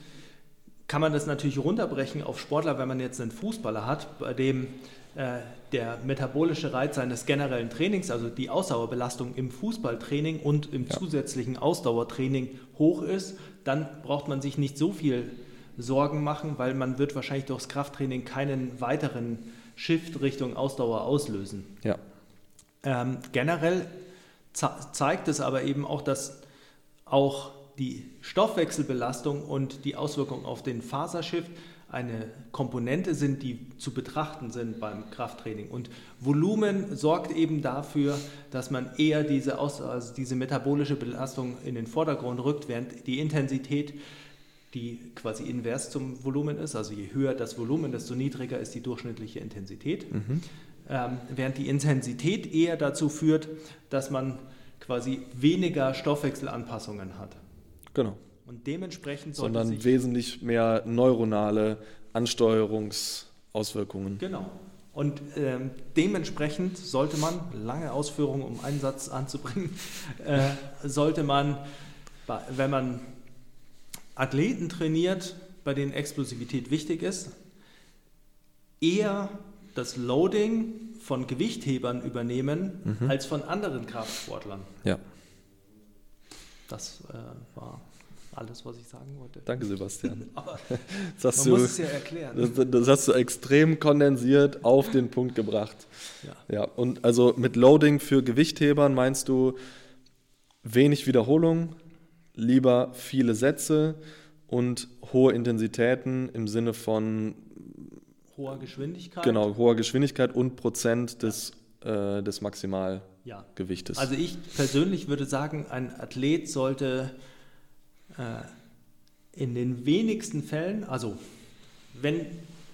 [SPEAKER 3] kann man das natürlich runterbrechen auf Sportler, wenn man jetzt einen Fußballer hat, bei dem äh, der metabolische Reiz seines generellen Trainings, also die Ausdauerbelastung im Fußballtraining und im
[SPEAKER 2] Ja.
[SPEAKER 3] zusätzlichen Ausdauertraining hoch ist, dann braucht man sich nicht so viel Sorgen machen, weil man wird wahrscheinlich durchs Krafttraining keinen weiteren Shift Richtung Ausdauer auslösen.
[SPEAKER 2] Ja.
[SPEAKER 3] Ähm, generell ze zeigt es aber eben auch, dass auch die Stoffwechselbelastung und die Auswirkungen auf den Fasershift eine Komponente sind, die zu betrachten sind beim Krafttraining. Und Volumen sorgt eben dafür, dass man eher diese, Aus also diese metabolische Belastung in den Vordergrund rückt, während die Intensität, die quasi invers zum Volumen ist, also je höher das Volumen, desto niedriger ist die durchschnittliche Intensität ähm, während die Intensität eher dazu führt, dass man quasi weniger Stoffwechselanpassungen hat.
[SPEAKER 1] Genau.
[SPEAKER 3] Und dementsprechend sollte
[SPEAKER 1] Sondern
[SPEAKER 3] sich
[SPEAKER 1] wesentlich mehr neuronale Ansteuerungsauswirkungen.
[SPEAKER 3] genau. Und ähm, dementsprechend sollte man, lange Ausführungen, um einen Satz anzubringen, *laughs* äh, sollte man, wenn man Athleten trainiert, bei denen Explosivität wichtig ist, eher das Loading von Gewichthebern übernehmen als von anderen Kraftsportlern.
[SPEAKER 1] Ja,
[SPEAKER 3] Das äh, war alles, was ich sagen wollte.
[SPEAKER 1] danke Sebastian. *laughs*
[SPEAKER 3] Aber
[SPEAKER 1] Das hast,
[SPEAKER 3] man
[SPEAKER 1] du,
[SPEAKER 3] muss es ja erklären.
[SPEAKER 1] das, das hast du extrem kondensiert auf den Punkt gebracht.
[SPEAKER 3] Ja.
[SPEAKER 1] Ja, und also mit Loading für Gewichthebern meinst du wenig Wiederholung, lieber viele Sätze und hohe Intensitäten im Sinne von
[SPEAKER 3] Hoher Geschwindigkeit.
[SPEAKER 1] genau hoher Geschwindigkeit und Prozent des, äh, des Maximalgewichtes.
[SPEAKER 3] Ja. Also ich persönlich würde sagen, ein Athlet sollte äh, in den wenigsten Fällen, also wenn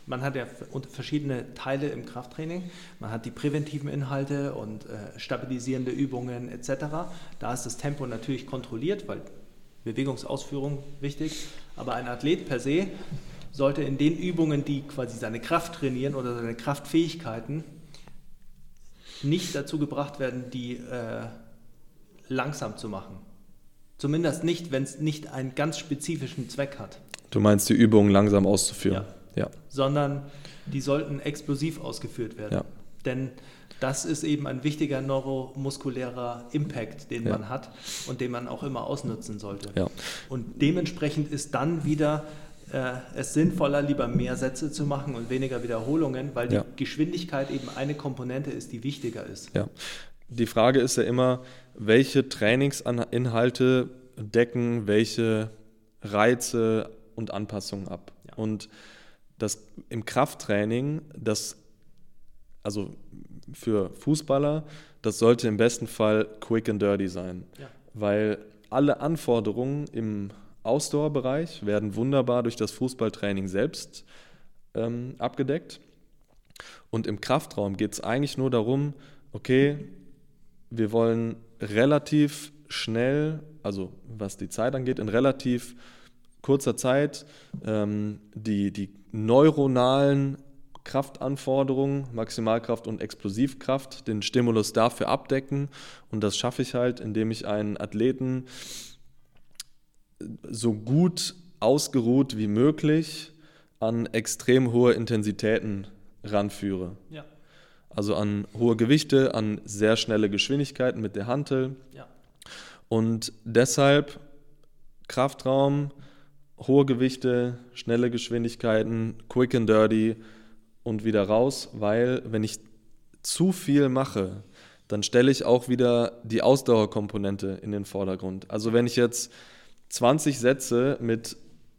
[SPEAKER 3] man hat ja verschiedene Teile im Krafttraining, man hat die präventiven Inhalte und äh, stabilisierende Übungen etc. Da ist das Tempo natürlich kontrolliert, weil Bewegungsausführung wichtig, aber ein Athlet per se sollte in den Übungen, die quasi seine Kraft trainieren oder seine Kraftfähigkeiten, nicht dazu gebracht werden, die äh, langsam zu machen. Zumindest nicht, wenn es nicht einen ganz spezifischen Zweck hat,
[SPEAKER 1] du meinst die Übungen langsam auszuführen. Ja.
[SPEAKER 3] sondern die sollten explosiv ausgeführt werden.
[SPEAKER 1] Ja.
[SPEAKER 3] Denn das ist eben ein wichtiger neuromuskulärer Impact, den
[SPEAKER 1] Ja.
[SPEAKER 3] man hat und den man auch immer ausnutzen sollte.
[SPEAKER 1] Ja.
[SPEAKER 3] Und dementsprechend ist dann wieder äh, es sinnvoller, lieber mehr Sätze zu machen und weniger Wiederholungen, weil
[SPEAKER 1] Ja.
[SPEAKER 3] die Geschwindigkeit eben eine Komponente ist, die wichtiger ist.
[SPEAKER 1] Ja. Die Frage ist ja immer, welche Trainingsinhalte decken welche Reize und Anpassungen ab.
[SPEAKER 3] Ja.
[SPEAKER 1] Und das im Krafttraining, das also für Fußballer, das sollte im besten Fall quick and dirty sein,
[SPEAKER 3] Ja.
[SPEAKER 1] weil alle Anforderungen im Ausdauerbereich werden wunderbar durch das Fußballtraining selbst ähm, abgedeckt. Und im Kraftraum geht es eigentlich nur darum, okay, wir wollen relativ schnell, also was die Zeit angeht, in relativ kurzer Zeit ähm, die, die neuronalen Kraftanforderungen, Maximalkraft und Explosivkraft, den Stimulus dafür abdecken. Und das schaffe ich halt, indem ich einen Athleten so gut ausgeruht wie möglich an extrem hohe Intensitäten ranführe.
[SPEAKER 3] Ja.
[SPEAKER 1] Also an hohe Gewichte, an sehr schnelle Geschwindigkeiten mit der Hantel.
[SPEAKER 3] Ja.
[SPEAKER 1] Und deshalb Kraftraum hohe Gewichte, schnelle Geschwindigkeiten, quick and dirty und wieder raus, weil wenn ich zu viel mache, dann stelle ich auch wieder die Ausdauerkomponente in den Vordergrund. Also wenn ich jetzt 20 Sätze mit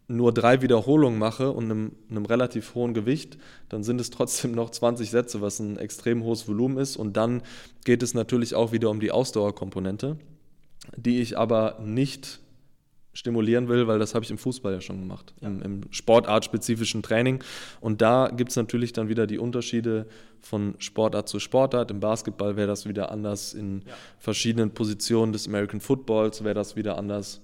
[SPEAKER 1] nur drei Wiederholungen mache und einem, einem, relativ hohen Gewicht, dann sind es trotzdem noch 20 Sätze, was ein extrem hohes Volumen ist. Und dann geht es natürlich auch wieder um die Ausdauerkomponente, die ich aber nicht stimulieren will, weil das habe ich im Fußball ja schon gemacht, ja. im, im sportartspezifischen Training. Und da gibt es natürlich dann wieder die Unterschiede von Sportart zu Sportart. Im Basketball wäre das wieder anders, in ja. verschiedenen Positionen des American Footballs wäre das wieder anders.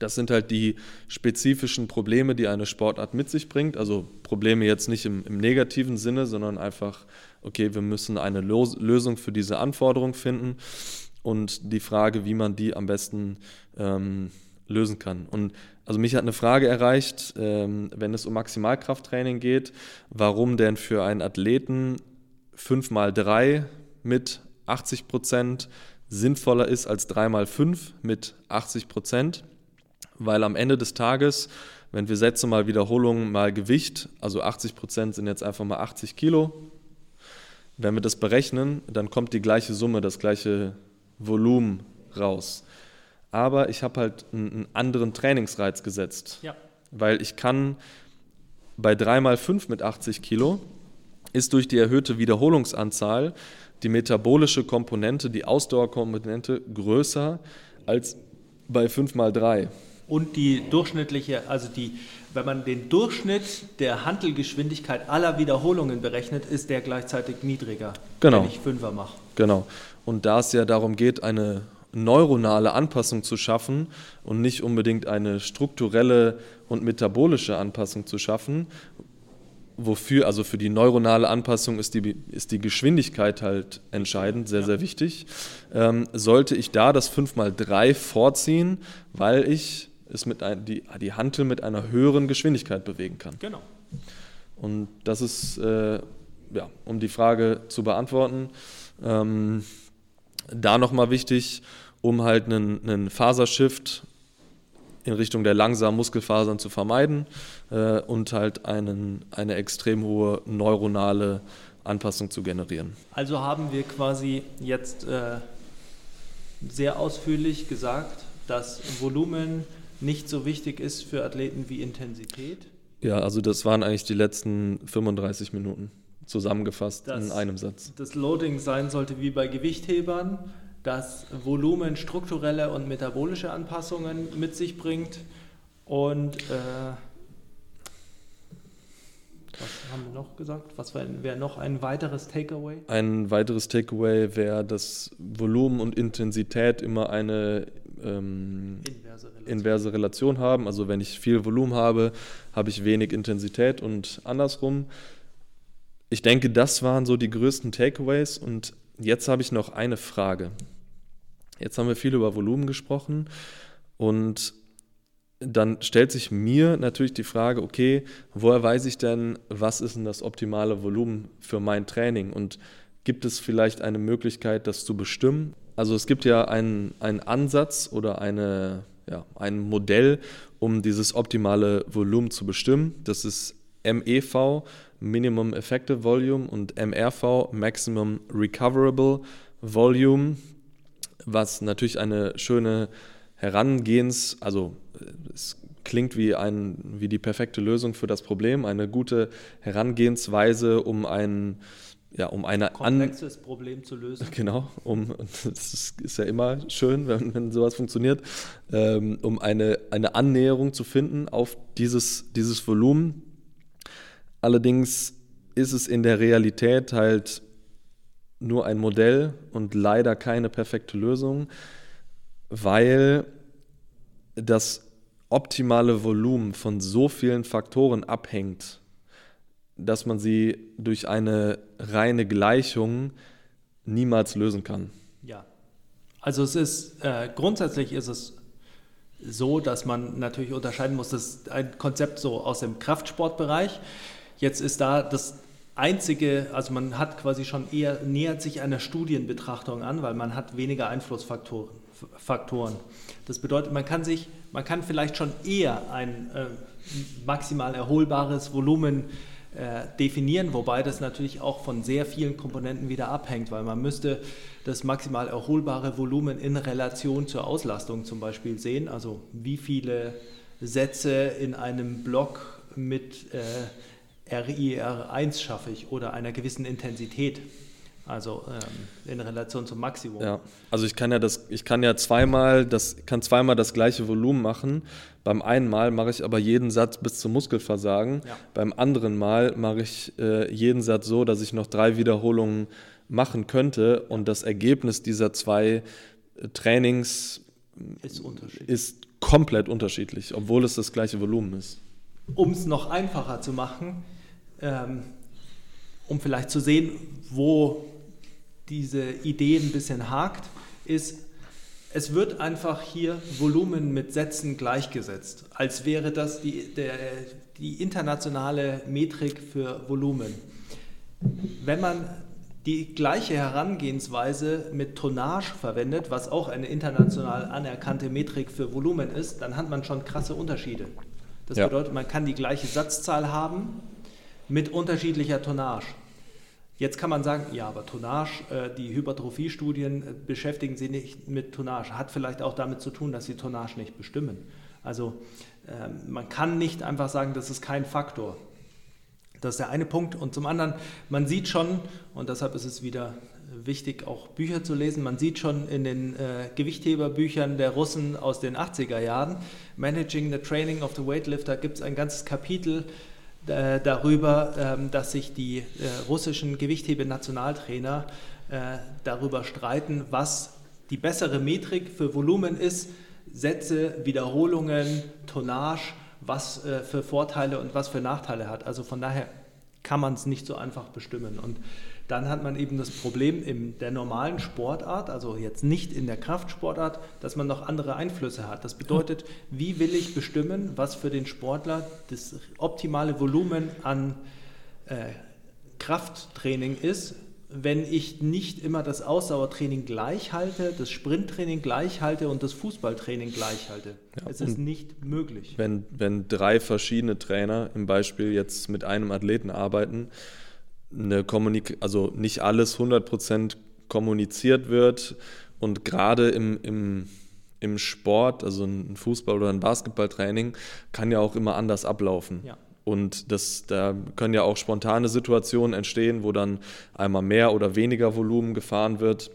[SPEAKER 1] Das sind halt die spezifischen Probleme, die eine Sportart mit sich bringt. Also Probleme jetzt nicht im, im negativen Sinne, sondern einfach, okay, wir müssen eine Los Lösung für diese Anforderung finden und die Frage, wie man die am besten ähm, lösen kann. Und also mich hat eine Frage erreicht, ähm, wenn es um Maximalkrafttraining geht, warum denn für einen Athleten 5 mal 3 mit 80 Prozent sinnvoller ist als 3 mal 5 mit 80 Prozent weil am Ende des Tages, wenn wir Sätze mal Wiederholungen mal Gewicht, also 80 Prozent sind jetzt einfach mal 80 Kilo, wenn wir das berechnen, dann kommt die gleiche Summe, das gleiche Volumen raus. Aber ich habe halt einen anderen Trainingsreiz gesetzt, ja. weil ich kann bei 3 mal 5 mit 80 Kilo ist durch die erhöhte Wiederholungsanzahl die metabolische Komponente, die Ausdauerkomponente größer als bei 5 mal 3
[SPEAKER 3] und die durchschnittliche, also die, wenn man den Durchschnitt der Handelgeschwindigkeit aller Wiederholungen berechnet, ist der gleichzeitig niedriger,
[SPEAKER 1] genau.
[SPEAKER 3] wenn ich Fünfer mache.
[SPEAKER 1] Genau. Und da es ja darum geht, eine neuronale Anpassung zu schaffen und nicht unbedingt eine strukturelle und metabolische Anpassung zu schaffen, wofür, also für die neuronale Anpassung ist die, ist die Geschwindigkeit halt entscheidend, sehr, ja. sehr wichtig, ähm, sollte ich da das 5x3 vorziehen, weil ich es mit ein, die, die Hantel mit einer höheren Geschwindigkeit bewegen kann.
[SPEAKER 3] Genau.
[SPEAKER 1] Und das ist, äh, ja, um die Frage zu beantworten, ähm, da nochmal wichtig, um halt einen, einen Fasershift in Richtung der langsamen Muskelfasern zu vermeiden äh, und halt einen, eine extrem hohe neuronale Anpassung zu generieren.
[SPEAKER 3] Also haben wir quasi jetzt äh, sehr ausführlich gesagt, dass Volumen nicht so wichtig ist für Athleten wie Intensität?
[SPEAKER 1] Ja, also das waren eigentlich die letzten 35 Minuten zusammengefasst dass in einem Satz.
[SPEAKER 3] Das Loading sein sollte wie bei Gewichthebern, dass Volumen strukturelle und metabolische Anpassungen mit sich bringt und äh, was haben wir noch gesagt? Was wäre wär noch ein weiteres Takeaway?
[SPEAKER 1] Ein weiteres Takeaway wäre, dass Volumen und Intensität immer eine ähm, inverse, Relation. inverse, Relation. haben. Also wenn ich viel Volumen habe, habe ich wenig Intensität und andersrum. Ich denke, das waren so die größten Takeaways und jetzt habe ich noch eine Frage. Jetzt haben wir viel über Volumen gesprochen und dann stellt sich mir natürlich die Frage, okay, woher weiß ich denn, was ist denn das optimale Volumen für mein Training und gibt es vielleicht eine Möglichkeit, das zu bestimmen? Also es gibt ja einen, einen Ansatz oder eine, ja, ein Modell, um dieses optimale Volumen zu bestimmen. Das ist MEV, Minimum Effective Volume, und MRV, Maximum Recoverable Volume, was natürlich eine schöne Herangehens, also es klingt wie, ein, wie die perfekte Lösung für das Problem, eine gute Herangehensweise, um ein ja, um eine
[SPEAKER 3] komplexes An Problem zu lösen. *laughs*
[SPEAKER 1] Genau, um das ist ja immer schön, wenn, wenn sowas funktioniert, ähm, um eine, eine Annäherung zu finden auf dieses, dieses Volumen. Allerdings ist es in der Realität halt nur ein Modell und leider keine perfekte Lösung, weil das optimale Volumen von so vielen Faktoren abhängt dass man sie durch eine reine Gleichung niemals lösen kann.
[SPEAKER 3] Ja, also es ist äh, grundsätzlich ist es so, dass man natürlich unterscheiden muss, das ist ein Konzept so aus dem Kraftsportbereich. Jetzt ist da das einzige, also man hat quasi schon eher nähert sich einer Studienbetrachtung an, weil man hat weniger Einflussfaktoren Faktoren. Das bedeutet, man kann sich, man kann vielleicht schon eher ein äh, maximal erholbares Volumen definieren, wobei das natürlich auch von sehr vielen Komponenten wieder abhängt, weil man müsste das maximal erholbare Volumen in Relation zur Auslastung zum Beispiel sehen, also wie viele Sätze in einem Block mit äh, RIR1 schaffe ich oder einer gewissen Intensität. Also ähm, in Relation zum Maximum.
[SPEAKER 1] Ja, also ich kann ja das, ich kann ja zweimal das, kann zweimal das gleiche Volumen machen. Beim einen Mal mache ich aber jeden Satz bis zum Muskelversagen. Ja. Beim anderen Mal mache ich äh, jeden Satz so, dass ich noch drei Wiederholungen machen könnte. Und das Ergebnis dieser zwei äh, Trainings ist, ist komplett unterschiedlich, obwohl es das gleiche Volumen ist.
[SPEAKER 3] Um es noch einfacher zu machen, ähm, um vielleicht zu sehen, wo diese Idee ein bisschen hakt, ist, es wird einfach hier Volumen mit Sätzen gleichgesetzt, als wäre das die, der, die internationale Metrik für Volumen. Wenn man die gleiche Herangehensweise mit Tonnage verwendet, was auch eine international anerkannte Metrik für Volumen ist, dann hat man schon krasse Unterschiede. Das ja. bedeutet, man kann die gleiche Satzzahl haben mit unterschiedlicher Tonnage. Jetzt kann man sagen, ja, aber Tonnage, äh, die Hypertrophie-Studien äh, beschäftigen sich nicht mit Tonnage. Hat vielleicht auch damit zu tun, dass sie Tonnage nicht bestimmen. Also ähm, man kann nicht einfach sagen, das ist kein Faktor. Das ist der eine Punkt. Und zum anderen, man sieht schon, und deshalb ist es wieder wichtig, auch Bücher zu lesen, man sieht schon in den äh, Gewichtheberbüchern der Russen aus den 80er Jahren, Managing the Training of the Weightlifter, gibt es ein ganzes Kapitel darüber, ähm, dass sich die äh, russischen Gewichthebe-Nationaltrainer äh, darüber streiten, was die bessere Metrik für Volumen ist, Sätze, Wiederholungen, Tonnage, was für Vorteile und was für Nachteile hat. Also von daher kann man es nicht so einfach bestimmen. Und dann hat man eben das Problem in der normalen Sportart, also jetzt nicht in der Kraftsportart, dass man noch andere Einflüsse hat. Das bedeutet, wie will ich bestimmen, was für den Sportler das optimale Volumen an äh, Krafttraining ist, wenn ich nicht immer das Ausdauertraining gleich halte, das Sprinttraining gleich halte und das Fußballtraining gleich halte. Ja, es ist nicht möglich.
[SPEAKER 1] Wenn, wenn drei verschiedene Trainer im Beispiel jetzt mit einem Athleten arbeiten, eine Kommunik also nicht alles 100% kommuniziert wird und gerade im, im, im Sport, also ein Fußball- oder ein Basketballtraining, kann ja auch immer anders ablaufen. Ja. Und das, da können ja auch spontane Situationen entstehen, wo dann einmal mehr oder weniger Volumen gefahren wird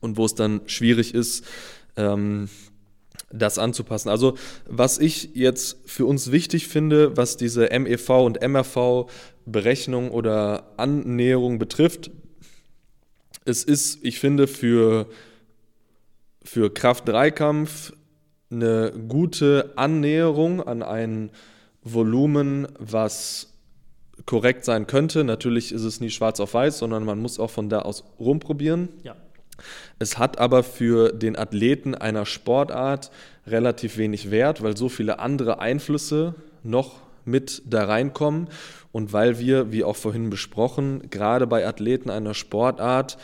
[SPEAKER 1] und wo es dann schwierig ist, ähm, das anzupassen. Also was ich jetzt für uns wichtig finde, was diese MEV und MRV Berechnung oder Annäherung betrifft, es ist, ich finde, für, für Kraft-3-Kampf eine gute Annäherung an ein Volumen, was korrekt sein könnte. Natürlich ist es nie schwarz auf weiß, sondern man muss auch von da aus rumprobieren. Ja. Es hat aber für den Athleten einer Sportart relativ wenig Wert, weil so viele andere Einflüsse noch mit da reinkommen und weil wir, wie auch vorhin besprochen, gerade bei Athleten einer Sportart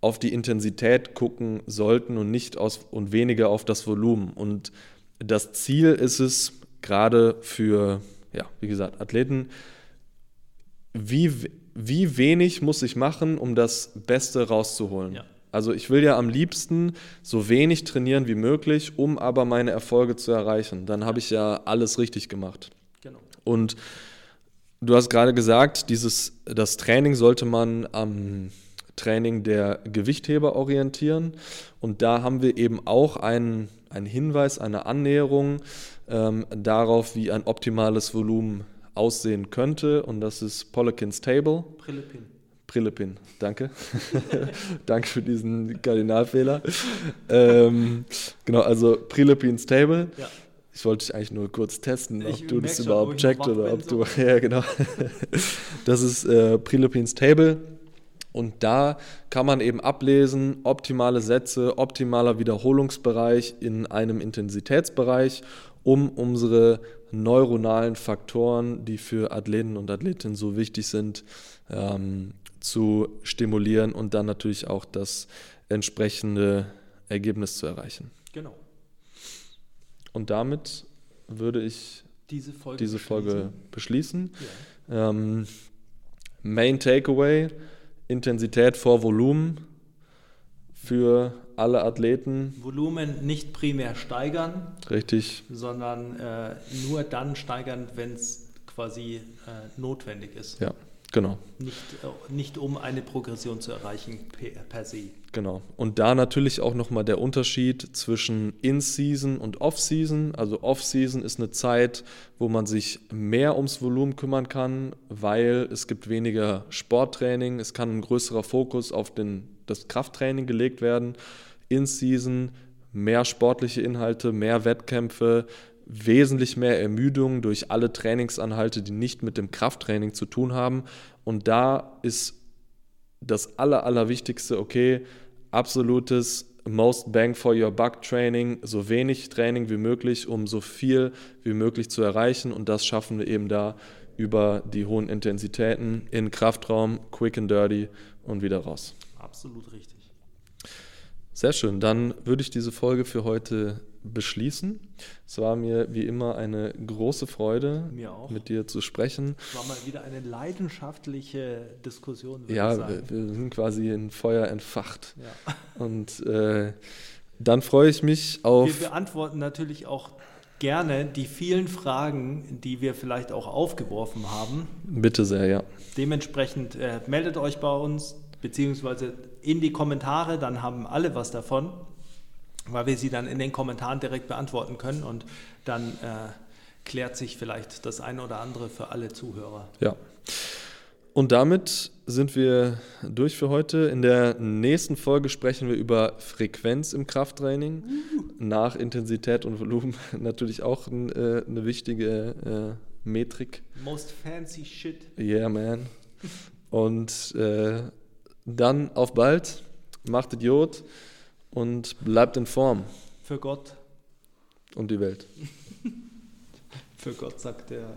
[SPEAKER 1] auf die Intensität gucken sollten und nicht aus und weniger auf das Volumen. Und das Ziel ist es, gerade für, ja, wie gesagt, Athleten, wie, wie wenig muss ich machen, um das Beste rauszuholen? Ja. Also ich will ja am liebsten so wenig trainieren wie möglich, um aber meine Erfolge zu erreichen. Dann habe ich ja alles richtig gemacht. Und du hast gerade gesagt, dieses, das Training sollte man am Training der Gewichtheber orientieren. Und da haben wir eben auch einen, einen Hinweis, eine Annäherung ähm, darauf, wie ein optimales Volumen aussehen könnte. Und das ist Polakins Table. Prilipin. Prilipin, danke. *laughs* danke für diesen Kardinalfehler. ähm, genau, also Prilipins Table. Ja. Ich wollte dich eigentlich nur kurz testen, ob du das überhaupt checkt oder ob du. So. *laughs* ja, genau. Das ist äh, Prilipins Table. Und da kann man eben ablesen, optimale Sätze, optimaler Wiederholungsbereich in einem Intensitätsbereich, um unsere neuronalen Faktoren, die für Athleten und Athletinnen so wichtig sind, ähm, zu stimulieren und dann natürlich auch das entsprechende Ergebnis zu erreichen.
[SPEAKER 3] Genau.
[SPEAKER 1] Und damit würde ich
[SPEAKER 3] Diese Folge.
[SPEAKER 1] diese Folge beschließen.
[SPEAKER 3] Ja.
[SPEAKER 1] Ähm, Main Takeaway, Intensität vor Volumen für alle Athleten.
[SPEAKER 3] Volumen nicht primär steigern,
[SPEAKER 1] Richtig,
[SPEAKER 3] sondern äh, nur dann steigern, wenn es quasi äh, notwendig ist.
[SPEAKER 1] ja, genau.
[SPEAKER 3] Nicht, äh, nicht um eine Progression zu erreichen per, per se.
[SPEAKER 1] Genau. Und da natürlich auch nochmal der Unterschied zwischen In-Season und Off-Season. Also Off-Season ist eine Zeit, wo man sich mehr ums Volumen kümmern kann, weil es gibt weniger Sporttraining, es kann ein größerer Fokus auf den, das Krafttraining gelegt werden. In-Season mehr sportliche Inhalte, mehr Wettkämpfe, wesentlich mehr Ermüdung durch alle Trainingsanhalte, die nicht mit dem Krafttraining zu tun haben. Und da ist das Aller, Allerwichtigste, okay, absolutes Most Bang for Your Buck Training, so wenig Training wie möglich, um so viel wie möglich zu erreichen. Und das schaffen wir eben da über die hohen Intensitäten in Kraftraum, Quick and Dirty und wieder raus.
[SPEAKER 3] Absolut richtig.
[SPEAKER 1] Sehr schön, dann würde ich diese Folge für heute beschließen. Es war mir wie immer eine große Freude, mit dir zu sprechen.
[SPEAKER 3] Es war mal wieder eine leidenschaftliche Diskussion, würde ich
[SPEAKER 1] Ja,
[SPEAKER 3] sagen.
[SPEAKER 1] wir, wir sind quasi in Feuer entfacht.
[SPEAKER 3] Ja. *laughs*
[SPEAKER 1] Und äh, dann freue ich mich auf.
[SPEAKER 3] Wir beantworten natürlich auch gerne die vielen Fragen, die wir vielleicht auch aufgeworfen haben.
[SPEAKER 1] Bitte sehr, ja.
[SPEAKER 3] Dementsprechend äh, meldet euch bei uns, beziehungsweise in die Kommentare, dann haben alle was davon, weil wir sie dann in den Kommentaren direkt beantworten können und dann äh, klärt sich vielleicht das eine oder andere für alle Zuhörer.
[SPEAKER 1] Ja. Und damit sind wir durch für heute. In der nächsten Folge sprechen wir über Frequenz im Krafttraining. Nach Intensität und Volumen *laughs* natürlich auch ein, äh, eine wichtige äh, Metrik.
[SPEAKER 3] Most fancy shit.
[SPEAKER 1] Yeah, man. Und äh, dann auf bald. Macht Idiot und bleibt in Form
[SPEAKER 3] Für Gott,
[SPEAKER 1] und die Welt. *laughs*
[SPEAKER 3] für Gott sagt der